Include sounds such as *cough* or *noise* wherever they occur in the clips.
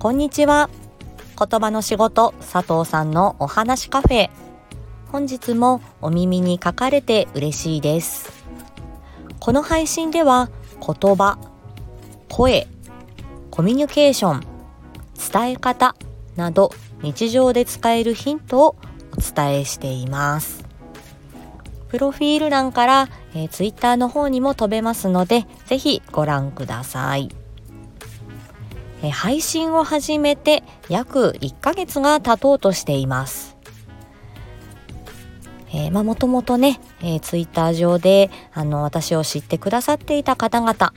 こんにちは。言葉の仕事佐藤さんのお話カフェ。本日もお耳に書かれて嬉しいです。この配信では言葉声コミュニケーション伝え方など日常で使えるヒントをお伝えしています。プロフィール欄から、えー、ツイッターの方にも飛べますのでぜひご覧ください。え、配信を始めて約1ヶ月が経とうとしています。えー、まあもともとね、えー、ツイッター上であの私を知ってくださっていた方々、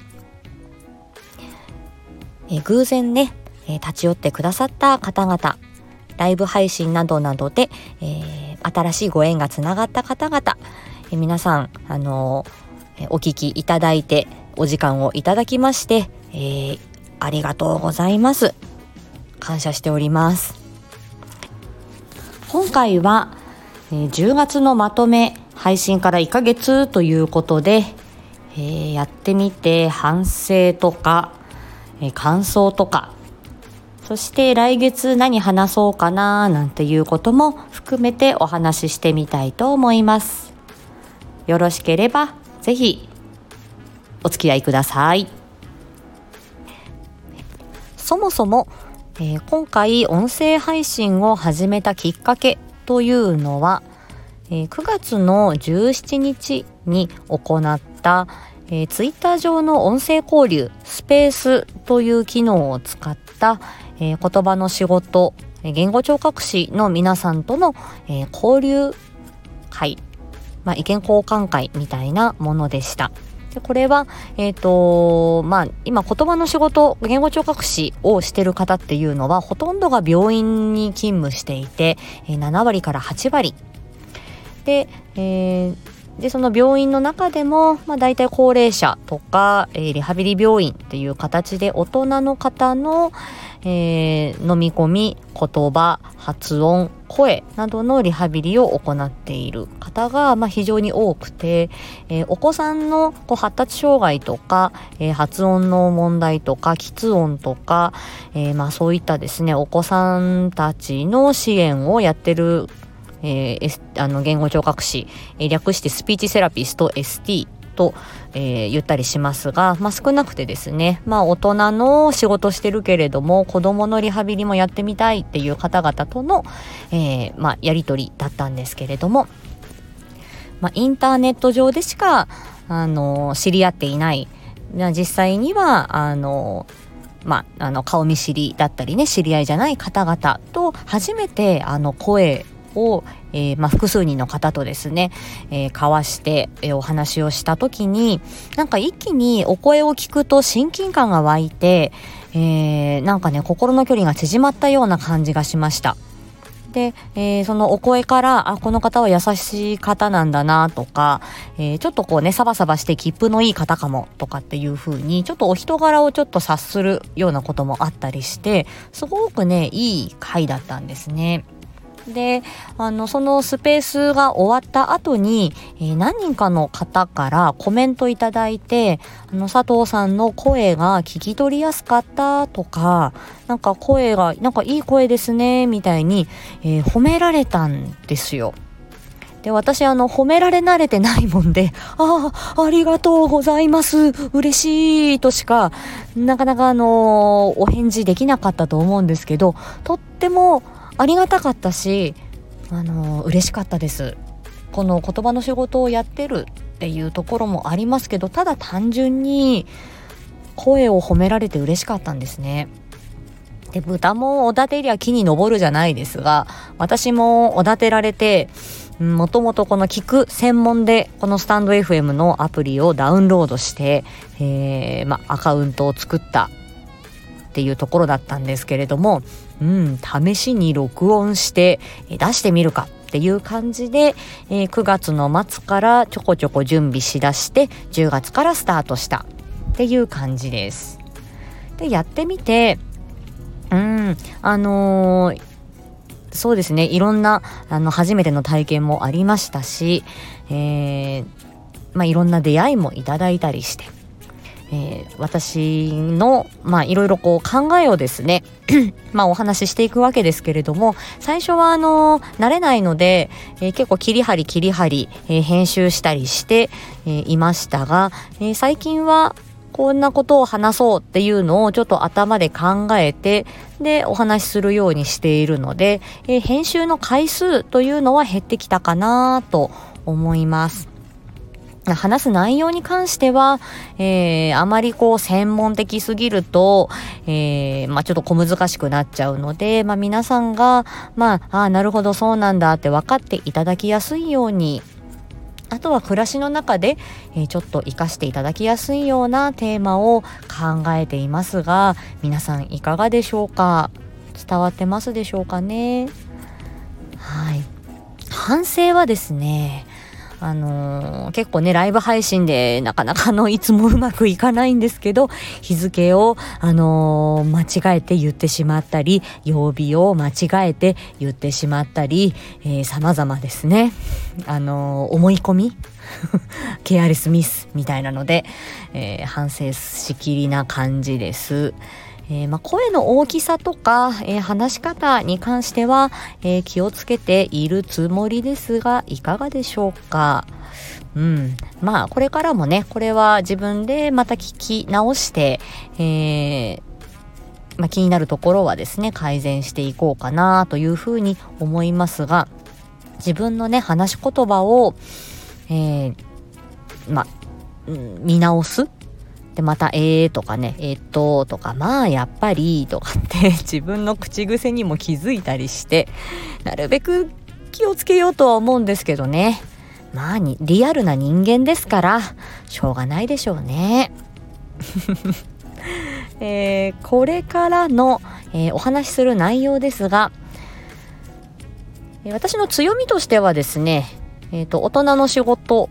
えー、偶然ね、えー、立ち寄ってくださった方々。ライブ配信などなどで、えー、新しいご縁がつながった方々、えー、皆さん、あのー、お聞きいただいてお時間をいただきまして、えー、ありがとうございます。感謝しております。今回は、えー、10月のまとめ配信から1ヶ月ということで、えー、やってみて反省とか、えー、感想とかそして来月何話そうかななんていうことも含めてお話ししてみたいと思います。よろしければぜひお付き合いください。そもそも、えー、今回音声配信を始めたきっかけというのは、えー、9月の17日に行った、えー、ツイッター上の音声交流スペースという機能を使った、えー、言葉の仕事言語聴覚士の皆さんとの、えー、交流会、まあ、意見交換会みたいなものでした。でこれは、えっ、ー、とまあ、今言葉の仕事言語聴覚士をしてる方っていうのはほとんどが病院に勤務していて、えー、7割から8割。で、えー、でその病院の中でも、まあ、大体高齢者とか、えー、リハビリ病院っていう形で大人の方の、えー、飲み込み言葉発音声などのリハビリを行っている方が、まあ、非常に多くて、えー、お子さんのこう発達障害とか、えー、発音の問題とか喫音とか、えー、まあ、そういったですねお子さんたちの支援をやってるえー、あの言語聴覚士、え、略してスピーチセラピスト ST と、えー、言ったりしますが、まあ、少なくてですね、まあ、大人の仕事してるけれども子供のリハビリもやってみたいっていう方々との、えーまあ、やり取りだったんですけれども、まあ、インターネット上でしか、あの知り合っていない。実際にはあのまあ、あの顔見知りだったりね知り合いじゃない方々と初めてあの声を、えー、まあ、複数人の方とですね、えー、交わして、え、お話をした時になんか一気にお声を聞くと親近感が湧いて、えー、なんかね心の距離が縮まったような感じがしました。で、えー、そのお声からあこの方は優しい方なんだなとか、えー、ちょっとこうねサバサバして切符のいい方かもとかっていう風にちょっとお人柄をちょっと察するようなこともあったりしてすごくねいい回だったんですね。であのそのスペースが終わった後に、えー、何人かの方からコメントいただいてあの佐藤さんの声が聞き取りやすかったとかなんか声がなんかいい声ですねみたいに、えー、褒められたんですよ。で、私、あの、褒められ慣れてないもんで、*laughs* ああ、ありがとうございます、嬉しい、としか、なかなかあのお返事できなかったと思うんですけど、とっても、ありがたかったしあの嬉しかったです。この言葉の仕事をやってるっていうところもありますけどただ単純に声を褒められて嬉しかったんですね。で豚もおだてりゃ木に登るじゃないですが私もおだてられてもともとこの聞く専門でこのスタンド FM のアプリをダウンロードして、えーま、アカウントを作ったっていうところだったんですけれども、うん、試しに録音して出してみるかっていう感じで、えー、9月の末からちょこちょこ準備しだして10月からスタートしたっていう感じです。でやってみてうんあのー、そうですねいろんなあの初めての体験もありましたし、えーまあ、いろんな出会いもいただいたりして。えー、私のまあいろいろこう考えをですね *clears throat* まあお話ししていくわけですけれども最初はあの慣れないので、えー、結構切り張り切り張り、えー、編集したりして、えいましたが、え最近はこんなことを話そうっていうのをちょっと頭で考えてでお話しするようにしているので、え編集の回数というのは減ってきたかなと思います。話す内容に関しては、えー、あまりこう専門的すぎると、えー、まあちょっと小難しくなっちゃうので、まあ皆さんが、まあ、ああ、なるほどそうなんだって分かっていただきやすいように、あとは暮らしの中で、えー、ちょっと活かしていただきやすいようなテーマを考えていますが、皆さんいかがでしょうか？伝わってますでしょうかね？はい。反省はですね、あのー、結構ね、ライブ配信でなかなかのいつもうまくいかないんですけど、日付を、あのー、間違えて言ってしまったり、曜日を間違えて言ってしまったり、えー、様々ですね。あのー、思い込み *laughs* ケアレスミスみたいなので、えー、反省しきりな感じです。えー、まあ、声の大きさとか、えー、話し方に関しては、えー、気をつけているつもりですが、いかがでしょうか？うん。まあ、これからもね、これは自分でまた聞き直して、えまあ、気になるところはですね、改善していこうかなというふうに思いますが、自分のね、話し言葉を、えまあ、見直すで、また、えーとかね、え、っととか、まあ、やっぱりとかって *laughs* 自分の口癖にも気づいたりして、なるべく気をつけようとは思うんですけどね。まあ、リアルな人間ですから、しょうがないでしょうね。*laughs* えー、これからの、えー、お話しする内容ですが、え私の強みとしてはですね、えっ、と、大人の仕事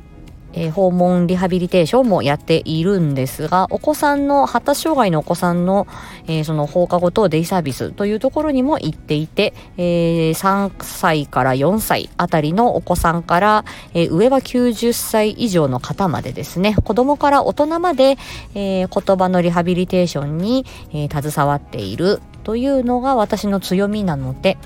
えー、訪問リハビリテーションもやっているんですが、お子さんの、発達障害のお子さんの、えー、その放課後等デイサービスというところにも行っていて、えー、3歳から4歳あたりのお子さんから、え上は90歳以上の方までですね、子供から大人まで、え言葉のリハビリテーションに、え携わっているというのが私の強みなので、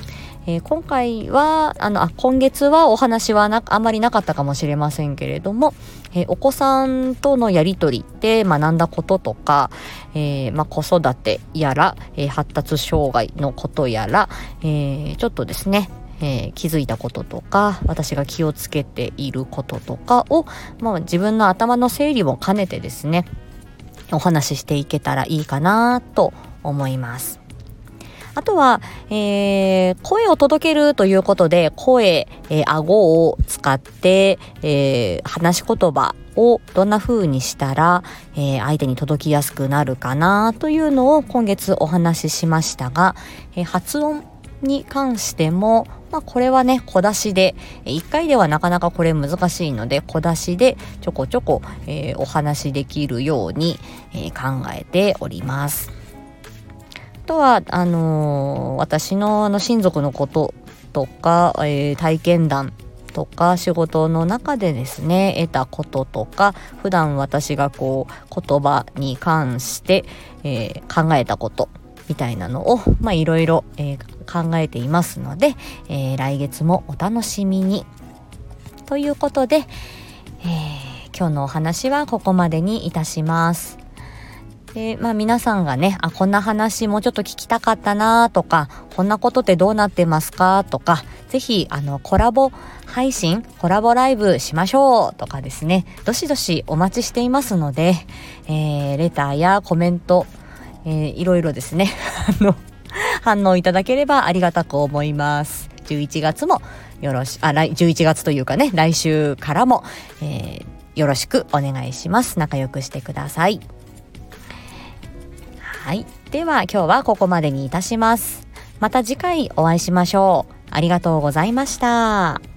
えー、今回はあのあ今月はお話はなあまりなかったかもしれませんけれども、えー、お子さんとのやり取りで学んだこととか、えー、まあ、子育てやら、え発達障害のことやら、えちょっとですねえ、気づいたこととか私が気をつけていることとかを、まあ、自分の頭の整理も兼ねてですねお話ししていけたらいいかなと思います。あとは、えー、声を届けるということで、声、えー、顎を使って、えー、話し言葉をどんな風にしたら、えー、相手に届きやすくなるかなというのを今月お話ししましたが、えー、発音に関しても、まあ、これはね、小出しで、1回ではなかなかこれ難しいので、小出しでちょこちょこ、えー、お話しできるように、えー、考えております。とはあの、私のあの親族のこととか、えー、体験談とか仕事の中でですね得たこととか普段私がこう言葉に関して、えー、考えたことみたいなのをまあいろいろ、考えていますので、え来月もお楽しみに。ということで、え今日のお話はここまでにいたします。で、まあ皆さんがね、あ、こんな話もうちょっと聞きたかったなとか、こんなことってどうなってますかとか、ぜひ、あの、コラボ配信、コラボライブしましょうとかですね、どしどしお待ちしていますので、えー、レターやコメント、えー、いろいろですね、*laughs* あの、反応いただければありがたく思います。11月もよろし、あ、来、11月というかね、来週からも、えー、よろしくお願いします。仲良くしてください。はい。では今日はここまでにいたします。また次回お会いしましょう。ありがとうございました。